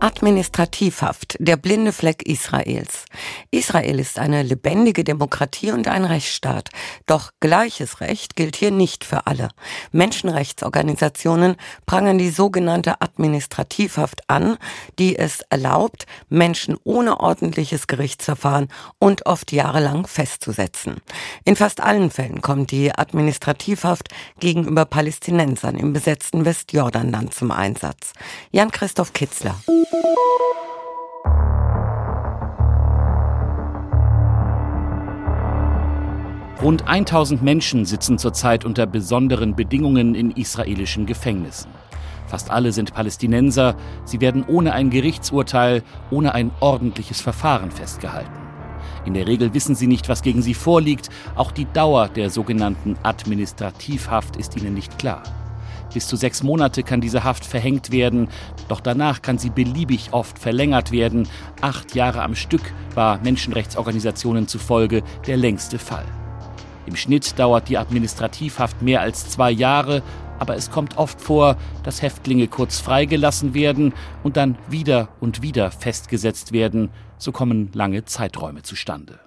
Administrativhaft, der blinde Fleck Israels. Israel ist eine lebendige Demokratie und ein Rechtsstaat. Doch gleiches Recht gilt hier nicht für alle. Menschenrechtsorganisationen prangern die sogenannte Administrativhaft an, die es erlaubt, Menschen ohne ordentliches Gerichtsverfahren und oft jahrelang festzusetzen. In fast allen Fällen kommt die Administrativhaft gegenüber Palästinensern im besetzten Westjordanland zum Einsatz. Jan-Christoph Kitzler. Rund 1000 Menschen sitzen zurzeit unter besonderen Bedingungen in israelischen Gefängnissen. Fast alle sind Palästinenser. Sie werden ohne ein Gerichtsurteil, ohne ein ordentliches Verfahren festgehalten. In der Regel wissen sie nicht, was gegen sie vorliegt. Auch die Dauer der sogenannten Administrativhaft ist ihnen nicht klar. Bis zu sechs Monate kann diese Haft verhängt werden, doch danach kann sie beliebig oft verlängert werden. Acht Jahre am Stück war Menschenrechtsorganisationen zufolge der längste Fall. Im Schnitt dauert die Administrativhaft mehr als zwei Jahre, aber es kommt oft vor, dass Häftlinge kurz freigelassen werden und dann wieder und wieder festgesetzt werden. So kommen lange Zeiträume zustande.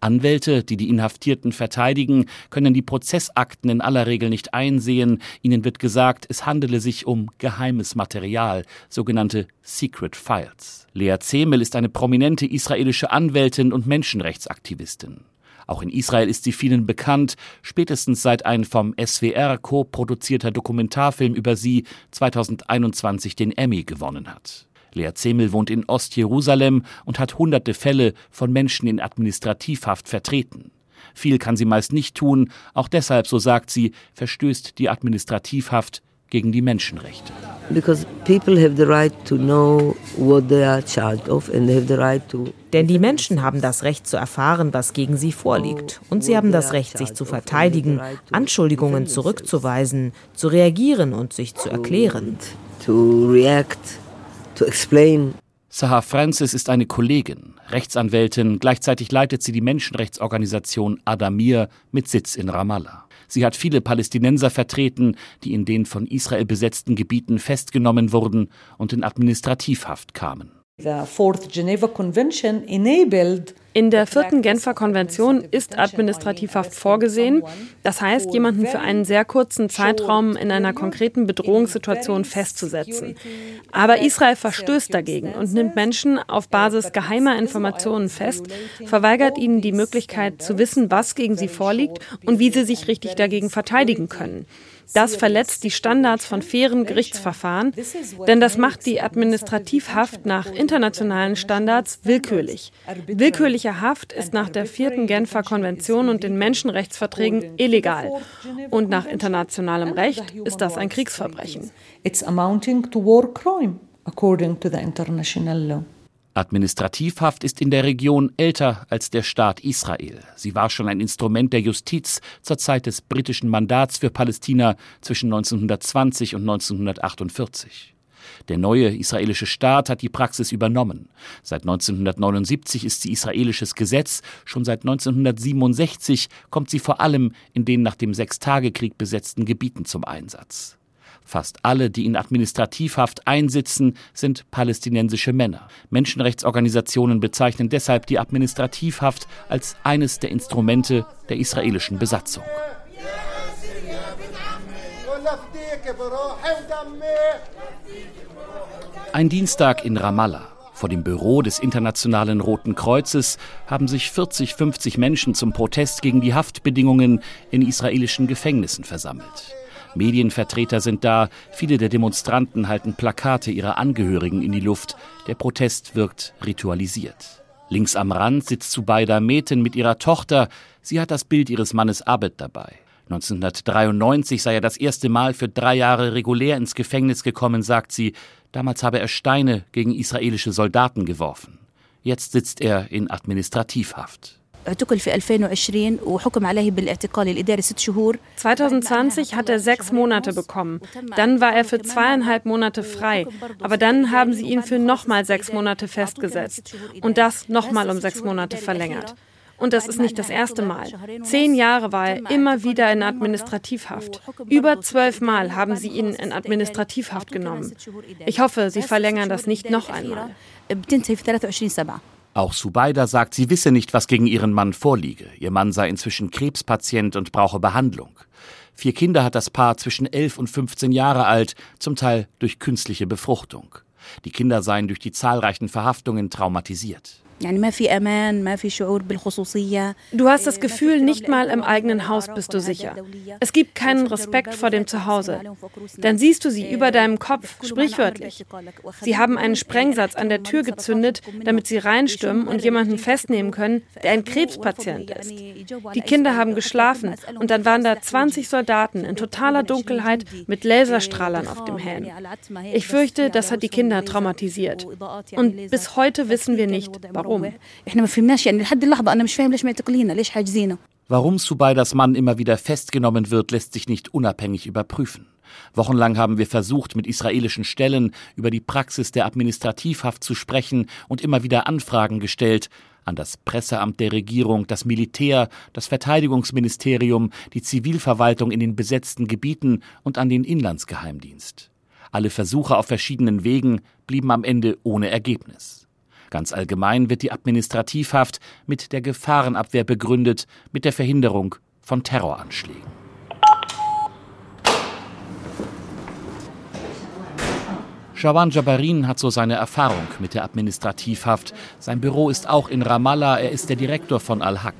Anwälte, die die Inhaftierten verteidigen, können die Prozessakten in aller Regel nicht einsehen. Ihnen wird gesagt, es handele sich um geheimes Material, sogenannte Secret Files. Lea Zemel ist eine prominente israelische Anwältin und Menschenrechtsaktivistin. Auch in Israel ist sie vielen bekannt, spätestens seit ein vom SWR co-produzierter Dokumentarfilm über sie 2021 den Emmy gewonnen hat. Lea Zemel wohnt in Ostjerusalem und hat hunderte Fälle von Menschen in Administrativhaft vertreten. Viel kann sie meist nicht tun, auch deshalb, so sagt sie, verstößt die Administrativhaft gegen die Menschenrechte. Denn die Menschen haben das Recht zu erfahren, was gegen sie vorliegt. Und sie haben das Recht, sich zu verteidigen, Anschuldigungen zurückzuweisen, zu reagieren und sich zu erklären. To react to explain. Sahar Francis ist eine Kollegin, Rechtsanwältin, gleichzeitig leitet sie die Menschenrechtsorganisation Adamir mit Sitz in Ramallah. Sie hat viele Palästinenser vertreten, die in den von Israel besetzten Gebieten festgenommen wurden und in Administrativhaft kamen. In der vierten Genfer Konvention ist Administrativhaft vorgesehen. Das heißt, jemanden für einen sehr kurzen Zeitraum in einer konkreten Bedrohungssituation festzusetzen. Aber Israel verstößt dagegen und nimmt Menschen auf Basis geheimer Informationen fest, verweigert ihnen die Möglichkeit zu wissen, was gegen sie vorliegt und wie sie sich richtig dagegen verteidigen können. Das verletzt die Standards von fairen Gerichtsverfahren, denn das macht die Administrativhaft nach internationalen Standards willkürlich. Willkürliche Haft ist nach der vierten Genfer Konvention und den Menschenrechtsverträgen illegal. Und nach internationalem Recht ist das ein Kriegsverbrechen. It's amounting to war crime, according to the international law. Administrativhaft ist in der Region älter als der Staat Israel. Sie war schon ein Instrument der Justiz zur Zeit des britischen Mandats für Palästina zwischen 1920 und 1948. Der neue israelische Staat hat die Praxis übernommen. Seit 1979 ist sie israelisches Gesetz, schon seit 1967 kommt sie vor allem in den nach dem Sechstagekrieg besetzten Gebieten zum Einsatz. Fast alle, die in Administrativhaft einsitzen, sind palästinensische Männer. Menschenrechtsorganisationen bezeichnen deshalb die Administrativhaft als eines der Instrumente der israelischen Besatzung. Ein Dienstag in Ramallah. Vor dem Büro des Internationalen Roten Kreuzes haben sich 40, 50 Menschen zum Protest gegen die Haftbedingungen in israelischen Gefängnissen versammelt. Medienvertreter sind da, viele der Demonstranten halten Plakate ihrer Angehörigen in die Luft. Der Protest wirkt ritualisiert. Links am Rand sitzt Zubaida Meten mit ihrer Tochter. Sie hat das Bild ihres Mannes Abed dabei. 1993 sei er das erste Mal für drei Jahre regulär ins Gefängnis gekommen, sagt sie. Damals habe er Steine gegen israelische Soldaten geworfen. Jetzt sitzt er in Administrativhaft. 2020 hat er sechs Monate bekommen. Dann war er für zweieinhalb Monate frei. Aber dann haben sie ihn für nochmal sechs Monate festgesetzt und das nochmal um sechs Monate verlängert. Und das ist nicht das erste Mal. Zehn Jahre war er immer wieder in Administrativhaft. Über zwölf Mal haben sie ihn in Administrativhaft genommen. Ich hoffe, sie verlängern das nicht noch einmal. Auch Subaida sagt, sie wisse nicht, was gegen ihren Mann vorliege. Ihr Mann sei inzwischen Krebspatient und brauche Behandlung. Vier Kinder hat das Paar zwischen 11 und 15 Jahre alt, zum Teil durch künstliche Befruchtung. Die Kinder seien durch die zahlreichen Verhaftungen traumatisiert. Du hast das Gefühl, nicht mal im eigenen Haus bist du sicher. Es gibt keinen Respekt vor dem Zuhause. Dann siehst du sie über deinem Kopf, sprichwörtlich. Sie haben einen Sprengsatz an der Tür gezündet, damit sie reinstürmen und jemanden festnehmen können, der ein Krebspatient ist. Die Kinder haben geschlafen und dann waren da 20 Soldaten in totaler Dunkelheit mit Laserstrahlern auf dem Helm. Ich fürchte, das hat die Kinder traumatisiert. Und bis heute wissen wir nicht, warum. Warum? Warum Subaidas Mann immer wieder festgenommen wird, lässt sich nicht unabhängig überprüfen. Wochenlang haben wir versucht, mit israelischen Stellen über die Praxis der Administrativhaft zu sprechen und immer wieder Anfragen gestellt an das Presseamt der Regierung, das Militär, das Verteidigungsministerium, die Zivilverwaltung in den besetzten Gebieten und an den Inlandsgeheimdienst. Alle Versuche auf verschiedenen Wegen blieben am Ende ohne Ergebnis. Ganz allgemein wird die Administrativhaft mit der Gefahrenabwehr begründet, mit der Verhinderung von Terroranschlägen. Shawan Jabarin hat so seine Erfahrung mit der Administrativhaft. Sein Büro ist auch in Ramallah, er ist der Direktor von Al-Haq.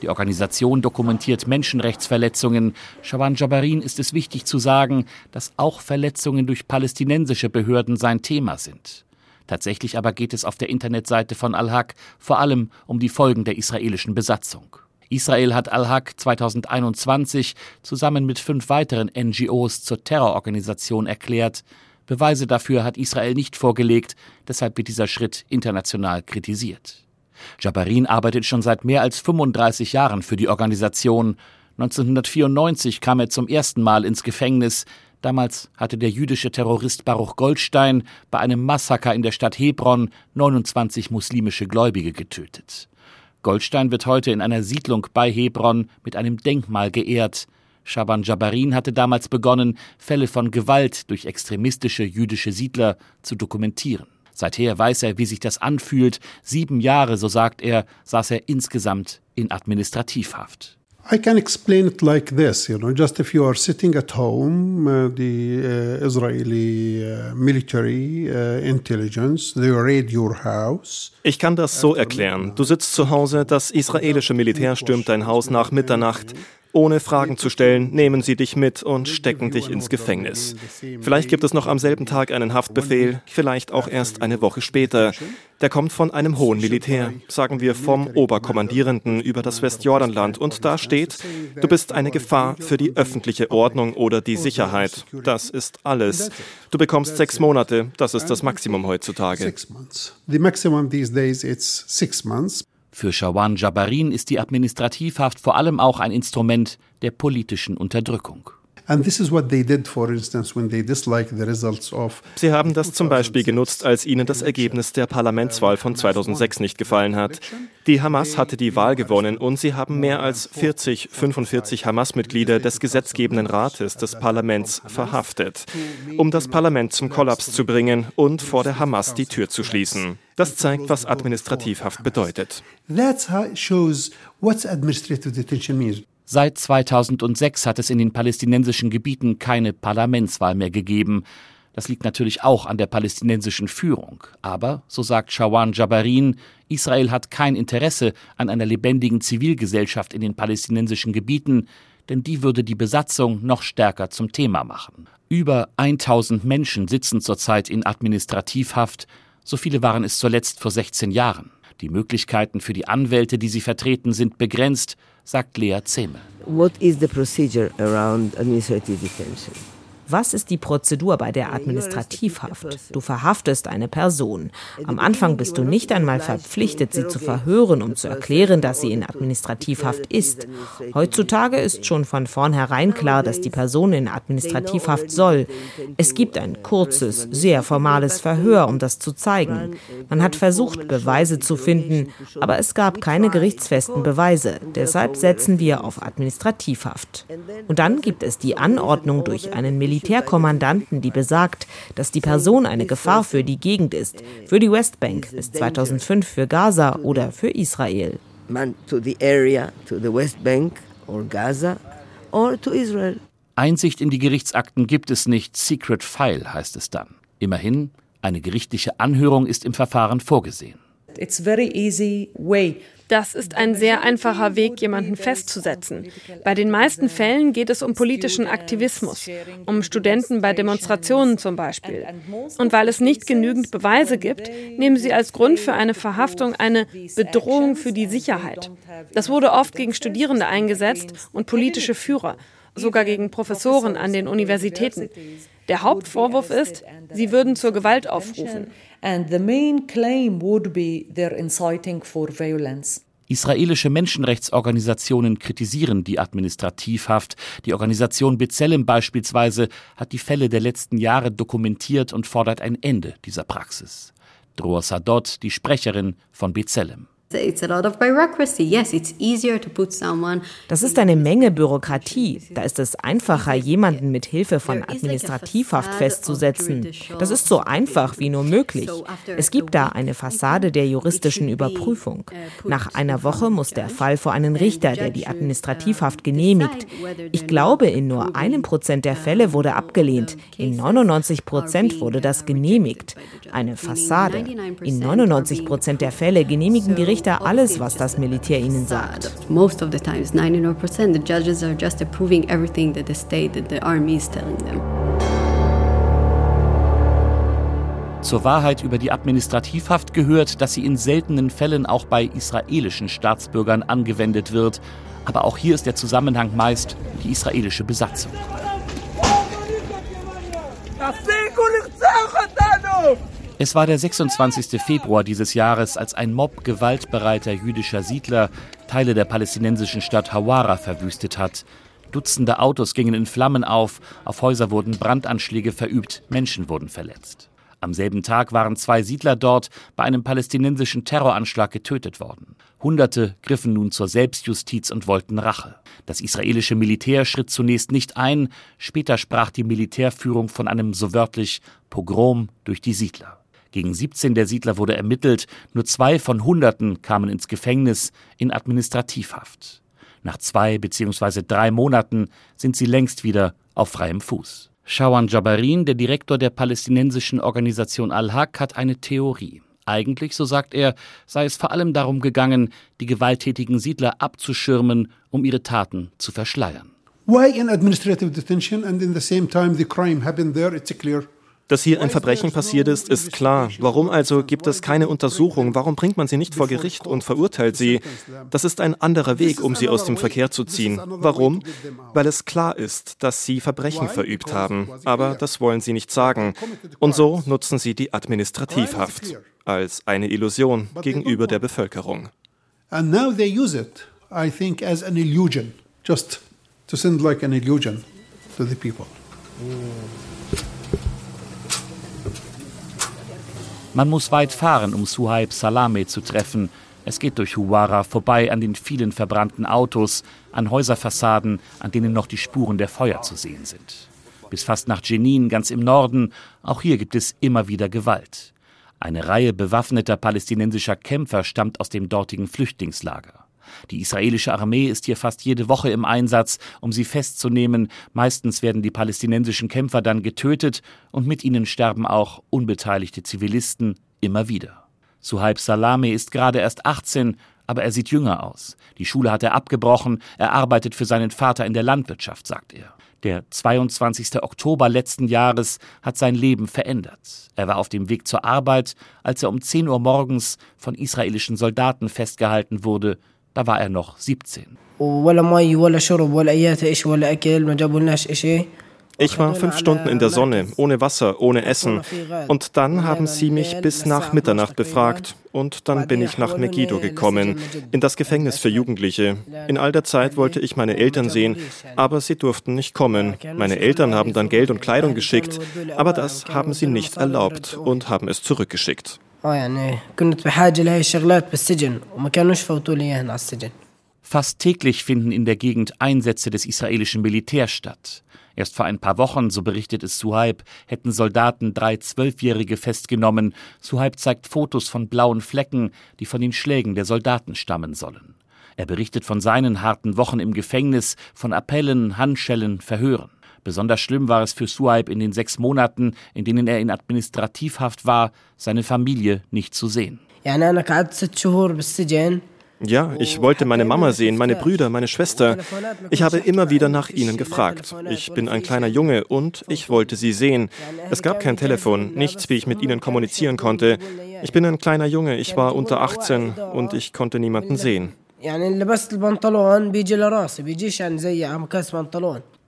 Die Organisation dokumentiert Menschenrechtsverletzungen. Shawan Jabarin ist es wichtig zu sagen, dass auch Verletzungen durch palästinensische Behörden sein Thema sind. Tatsächlich aber geht es auf der Internetseite von Al-Haq vor allem um die Folgen der israelischen Besatzung. Israel hat Al-Haq 2021 zusammen mit fünf weiteren NGOs zur Terrororganisation erklärt. Beweise dafür hat Israel nicht vorgelegt, deshalb wird dieser Schritt international kritisiert. Jabarin arbeitet schon seit mehr als 35 Jahren für die Organisation. 1994 kam er zum ersten Mal ins Gefängnis, Damals hatte der jüdische Terrorist Baruch Goldstein bei einem Massaker in der Stadt Hebron 29 muslimische Gläubige getötet. Goldstein wird heute in einer Siedlung bei Hebron mit einem Denkmal geehrt. Shaban Jabarin hatte damals begonnen, Fälle von Gewalt durch extremistische jüdische Siedler zu dokumentieren. Seither weiß er, wie sich das anfühlt. Sieben Jahre, so sagt er, saß er insgesamt in Administrativhaft. I can explain it like this, you know, just if you are sitting at home, uh, the uh, Israeli uh, military uh, intelligence, they raid your house. Ich kann das so erklären. Du sitzt zu Hause, das israelische Militär stürmt dein Haus nach Mitternacht. Ohne Fragen zu stellen, nehmen sie dich mit und stecken dich ins Gefängnis. Vielleicht gibt es noch am selben Tag einen Haftbefehl, vielleicht auch erst eine Woche später. Der kommt von einem hohen Militär, sagen wir vom Oberkommandierenden über das Westjordanland. Und da steht, du bist eine Gefahr für die öffentliche Ordnung oder die Sicherheit. Das ist alles. Du bekommst sechs Monate, das ist das Maximum heutzutage. Für Shawan Jabarin ist die Administrativhaft vor allem auch ein Instrument der politischen Unterdrückung. Sie haben das zum Beispiel genutzt, als ihnen das Ergebnis der Parlamentswahl von 2006 nicht gefallen hat. Die Hamas hatte die Wahl gewonnen und sie haben mehr als 40, 45 Hamas-Mitglieder des gesetzgebenden Rates des Parlaments verhaftet, um das Parlament zum Kollaps zu bringen und vor der Hamas die Tür zu schließen. Das zeigt, was Administrativhaft bedeutet. That shows what administrative detention means. Seit 2006 hat es in den palästinensischen Gebieten keine Parlamentswahl mehr gegeben. Das liegt natürlich auch an der palästinensischen Führung. Aber, so sagt Shawan Jabarin, Israel hat kein Interesse an einer lebendigen Zivilgesellschaft in den palästinensischen Gebieten, denn die würde die Besatzung noch stärker zum Thema machen. Über 1000 Menschen sitzen zurzeit in Administrativhaft, so viele waren es zuletzt vor 16 Jahren. Die Möglichkeiten für die Anwälte, die sie vertreten, sind begrenzt sagt Lea Zehme. What is the procedure around administrative detention? Was ist die Prozedur bei der Administrativhaft? Du verhaftest eine Person. Am Anfang bist du nicht einmal verpflichtet, sie zu verhören, um zu erklären, dass sie in Administrativhaft ist. Heutzutage ist schon von vornherein klar, dass die Person in Administrativhaft soll. Es gibt ein kurzes, sehr formales Verhör, um das zu zeigen. Man hat versucht, Beweise zu finden, aber es gab keine gerichtsfesten Beweise. Deshalb setzen wir auf Administrativhaft. Und dann gibt es die Anordnung durch einen Militär Militärkommandanten, die besagt, dass die Person eine Gefahr für die Gegend ist, für die Westbank bis 2005 für Gaza oder für Israel. Einsicht in die Gerichtsakten gibt es nicht, Secret File heißt es dann. Immerhin, eine gerichtliche Anhörung ist im Verfahren vorgesehen. It's very easy way das ist ein sehr einfacher Weg, jemanden festzusetzen. Bei den meisten Fällen geht es um politischen Aktivismus, um Studenten bei Demonstrationen zum Beispiel. Und weil es nicht genügend Beweise gibt, nehmen sie als Grund für eine Verhaftung eine Bedrohung für die Sicherheit. Das wurde oft gegen Studierende eingesetzt und politische Führer, sogar gegen Professoren an den Universitäten. Der Hauptvorwurf ist, sie würden zur Gewalt aufrufen. And the main claim would be they're inciting for violence. Israelische Menschenrechtsorganisationen kritisieren die Administrativhaft. Die Organisation B'Tselem beispielsweise hat die Fälle der letzten Jahre dokumentiert und fordert ein Ende dieser Praxis. Dror Sadot, die Sprecherin von B'Tselem. Das ist eine Menge Bürokratie. Da ist es einfacher, jemanden mit Hilfe von Administrativhaft festzusetzen. Das ist so einfach wie nur möglich. Es gibt da eine Fassade der juristischen Überprüfung. Uh, Nach einer Woche muss der Fall vor einen Richter, der die uh, Administrativhaft genehmigt. Ich glaube, in nur einem Prozent der Fälle wurde abgelehnt. In 99 Prozent wurde das genehmigt. Eine Fassade. In 99 Prozent der Fälle genehmigen die Richter Richter alles, was das Militär ihnen sagt. Most of the times, 99%, the judges are just approving everything that the state, that the army is telling them. Zur Wahrheit über die Administrativhaft gehört, dass sie in seltenen Fällen auch bei israelischen Staatsbürgern angewendet wird. Aber auch hier ist der Zusammenhang meist die israelische Besatzung. Es war der 26. Februar dieses Jahres, als ein Mob gewaltbereiter jüdischer Siedler Teile der palästinensischen Stadt Hawara verwüstet hat. Dutzende Autos gingen in Flammen auf, auf Häuser wurden Brandanschläge verübt, Menschen wurden verletzt. Am selben Tag waren zwei Siedler dort bei einem palästinensischen Terroranschlag getötet worden. Hunderte griffen nun zur Selbstjustiz und wollten Rache. Das israelische Militär schritt zunächst nicht ein, später sprach die Militärführung von einem so wörtlich Pogrom durch die Siedler. Gegen 17 der Siedler wurde ermittelt, nur zwei von Hunderten kamen ins Gefängnis in Administrativhaft. Nach zwei bzw. drei Monaten sind sie längst wieder auf freiem Fuß. Shawan Jabarin, der Direktor der palästinensischen Organisation Al-Haq, hat eine Theorie. Eigentlich, so sagt er, sei es vor allem darum gegangen, die gewalttätigen Siedler abzuschirmen, um ihre Taten zu verschleiern. Why in administrative detention and in the same time the crime happened there, it's clear. Dass hier ein Verbrechen passiert ist, ist klar. Warum also gibt es keine Untersuchung? Warum bringt man sie nicht vor Gericht und verurteilt sie? Das ist ein anderer Weg, um sie aus dem Verkehr zu ziehen. Warum? Weil es klar ist, dass sie Verbrechen verübt haben. Aber das wollen sie nicht sagen. Und so nutzen sie die Administrativhaft als eine Illusion gegenüber der Bevölkerung. And now they use it, I think, as an illusion, just to send like an illusion to the people. Man muss weit fahren, um Suhaib Salame zu treffen. Es geht durch Huwara vorbei an den vielen verbrannten Autos, an Häuserfassaden, an denen noch die Spuren der Feuer zu sehen sind. Bis fast nach Jenin, ganz im Norden, auch hier gibt es immer wieder Gewalt. Eine Reihe bewaffneter palästinensischer Kämpfer stammt aus dem dortigen Flüchtlingslager. Die israelische Armee ist hier fast jede Woche im Einsatz, um sie festzunehmen. Meistens werden die palästinensischen Kämpfer dann getötet und mit ihnen sterben auch unbeteiligte Zivilisten immer wieder. Suhaib Salame ist gerade erst 18, aber er sieht jünger aus. Die Schule hat er abgebrochen, er arbeitet für seinen Vater in der Landwirtschaft, sagt er. Der 22. Oktober letzten Jahres hat sein Leben verändert. Er war auf dem Weg zur Arbeit, als er um 10 Uhr morgens von israelischen Soldaten festgehalten wurde da war er noch 17. Ich war fünf Stunden in der Sonne, ohne Wasser, ohne Essen. Und dann haben sie mich bis nach Mitternacht befragt. Und dann bin ich nach Megiddo gekommen, in das Gefängnis für Jugendliche. In all der Zeit wollte ich meine Eltern sehen, aber sie durften nicht kommen. Meine Eltern haben dann Geld und Kleidung geschickt, aber das haben sie nicht erlaubt und haben es zurückgeschickt. Fast täglich finden in der Gegend Einsätze des israelischen Militärs statt. Erst vor ein paar Wochen, so berichtet es Suhaib, hätten Soldaten drei Zwölfjährige festgenommen. Suhaib zeigt Fotos von blauen Flecken, die von den Schlägen der Soldaten stammen sollen. Er berichtet von seinen harten Wochen im Gefängnis, von Appellen, Handschellen, Verhören. Besonders schlimm war es für Suhaib in den sechs Monaten, in denen er in Administrativhaft war, seine Familie nicht zu sehen. Ja, ich wollte meine Mama sehen, meine Brüder, meine Schwester. Ich habe immer wieder nach ihnen gefragt. Ich bin ein kleiner Junge und ich wollte sie sehen. Es gab kein Telefon, nichts, wie ich mit ihnen kommunizieren konnte. Ich bin ein kleiner Junge, ich war unter 18 und ich konnte niemanden sehen.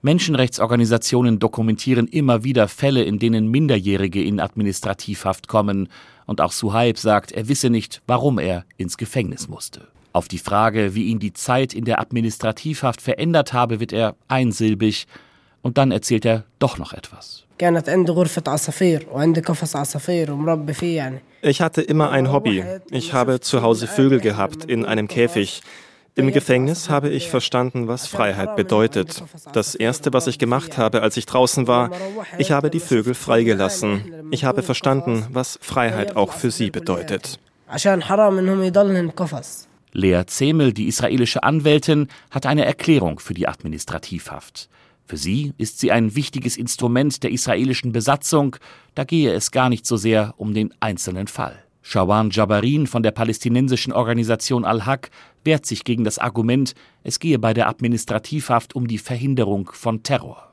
Menschenrechtsorganisationen dokumentieren immer wieder Fälle, in denen Minderjährige in Administrativhaft kommen. Und auch Suhaib sagt, er wisse nicht, warum er ins Gefängnis musste. Auf die Frage, wie ihn die Zeit in der Administrativhaft verändert habe, wird er einsilbig und dann erzählt er doch noch etwas. Ich hatte immer ein Hobby. Ich habe zu Hause Vögel gehabt in einem Käfig. Im Gefängnis habe ich verstanden, was Freiheit bedeutet. Das Erste, was ich gemacht habe, als ich draußen war, ich habe die Vögel freigelassen. Ich habe verstanden, was Freiheit auch für sie bedeutet. Lea Zemel, die israelische Anwältin, hat eine Erklärung für die Administrativhaft. Für sie ist sie ein wichtiges Instrument der israelischen Besatzung, da gehe es gar nicht so sehr um den einzelnen Fall. Shawan Jabarin von der palästinensischen Organisation Al-Haq wehrt sich gegen das Argument, es gehe bei der Administrativhaft um die Verhinderung von Terror.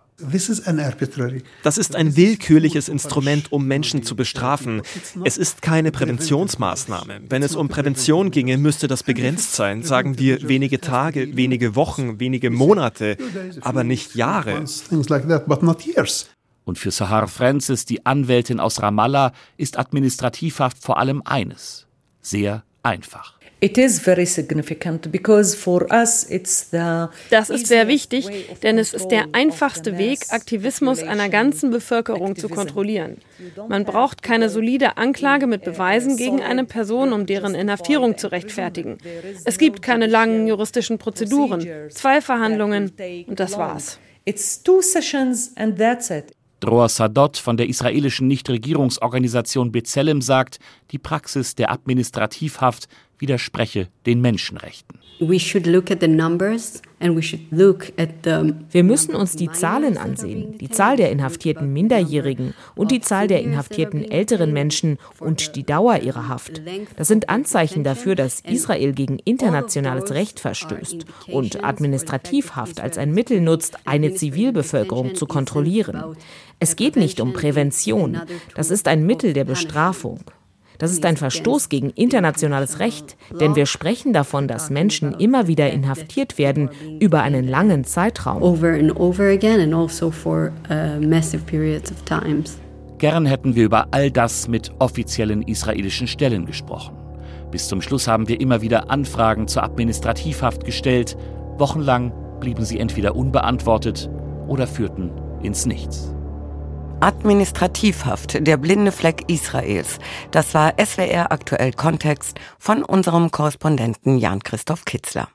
Das ist ein willkürliches Instrument, um Menschen zu bestrafen. Es ist keine Präventionsmaßnahme. Wenn es um Prävention ginge, müsste das begrenzt sein. Sagen wir wenige Tage, wenige Wochen, wenige Monate, aber nicht Jahre. Und für Sahar Francis, die Anwältin aus Ramallah, ist Administrativhaft vor allem eines: sehr einfach. Das ist sehr wichtig, denn es ist der einfachste Weg, Aktivismus einer ganzen Bevölkerung zu kontrollieren. Man braucht keine solide Anklage mit Beweisen gegen eine Person, um deren Inhaftierung zu rechtfertigen. Es gibt keine langen juristischen Prozeduren, zwei Verhandlungen und das war's. It's two sessions and that's it. Dror Sadot von der israelischen Nichtregierungsorganisation B'Tselem sagt, die Praxis der Administrativhaft widerspreche den Menschenrechten. Wir müssen uns die Zahlen ansehen, die Zahl der inhaftierten Minderjährigen und die Zahl der inhaftierten älteren Menschen und die Dauer ihrer Haft. Das sind Anzeichen dafür, dass Israel gegen internationales Recht verstößt und Administrativhaft als ein Mittel nutzt, eine Zivilbevölkerung zu kontrollieren. Es geht nicht um Prävention, das ist ein Mittel der Bestrafung. Das ist ein Verstoß gegen internationales Recht, denn wir sprechen davon, dass Menschen immer wieder inhaftiert werden über einen langen Zeitraum. Also Gern hätten wir über all das mit offiziellen israelischen Stellen gesprochen. Bis zum Schluss haben wir immer wieder Anfragen zur Administrativhaft gestellt. Wochenlang blieben sie entweder unbeantwortet oder führten ins Nichts. Administrativhaft, der blinde Fleck Israels. Das war SWR aktuell Kontext von unserem Korrespondenten Jan-Christoph Kitzler.